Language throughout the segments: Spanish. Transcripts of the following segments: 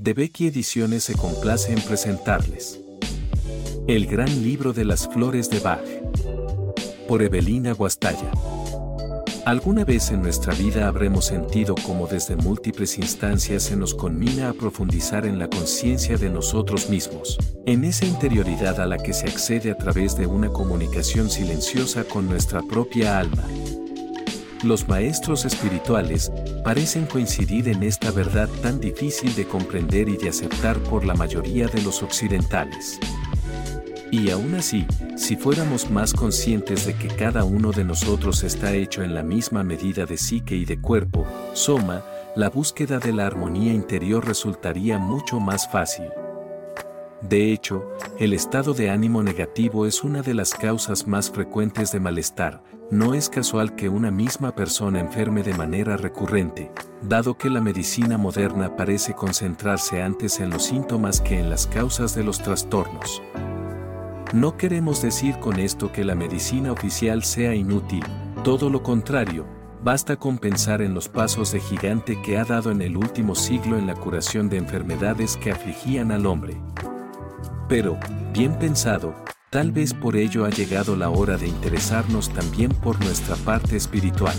de Becky Ediciones se complace en presentarles. El gran libro de las flores de Bach. Por Evelina Guastalla. Alguna vez en nuestra vida habremos sentido como desde múltiples instancias se nos conmina a profundizar en la conciencia de nosotros mismos, en esa interioridad a la que se accede a través de una comunicación silenciosa con nuestra propia alma. Los maestros espirituales parecen coincidir en esta verdad tan difícil de comprender y de aceptar por la mayoría de los occidentales. Y aún así, si fuéramos más conscientes de que cada uno de nosotros está hecho en la misma medida de psique y de cuerpo, soma, la búsqueda de la armonía interior resultaría mucho más fácil. De hecho, el estado de ánimo negativo es una de las causas más frecuentes de malestar. No es casual que una misma persona enferme de manera recurrente, dado que la medicina moderna parece concentrarse antes en los síntomas que en las causas de los trastornos. No queremos decir con esto que la medicina oficial sea inútil, todo lo contrario, basta con pensar en los pasos de gigante que ha dado en el último siglo en la curación de enfermedades que afligían al hombre. Pero, bien pensado, tal vez por ello ha llegado la hora de interesarnos también por nuestra parte espiritual.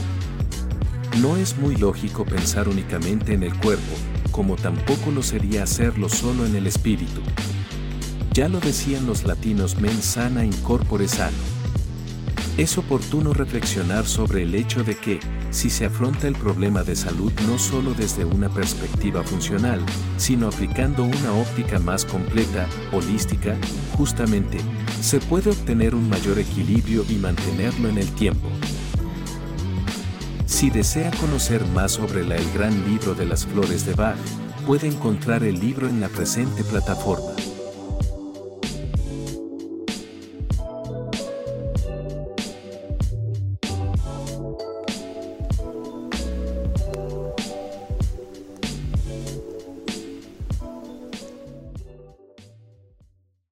No es muy lógico pensar únicamente en el cuerpo, como tampoco lo sería hacerlo solo en el espíritu. Ya lo decían los latinos mens sana in corpore sano. Es oportuno reflexionar sobre el hecho de que, si se afronta el problema de salud no solo desde una perspectiva funcional, sino aplicando una óptica más completa, holística, justamente, se puede obtener un mayor equilibrio y mantenerlo en el tiempo. Si desea conocer más sobre la El Gran Libro de las Flores de Bach, puede encontrar el libro en la presente plataforma.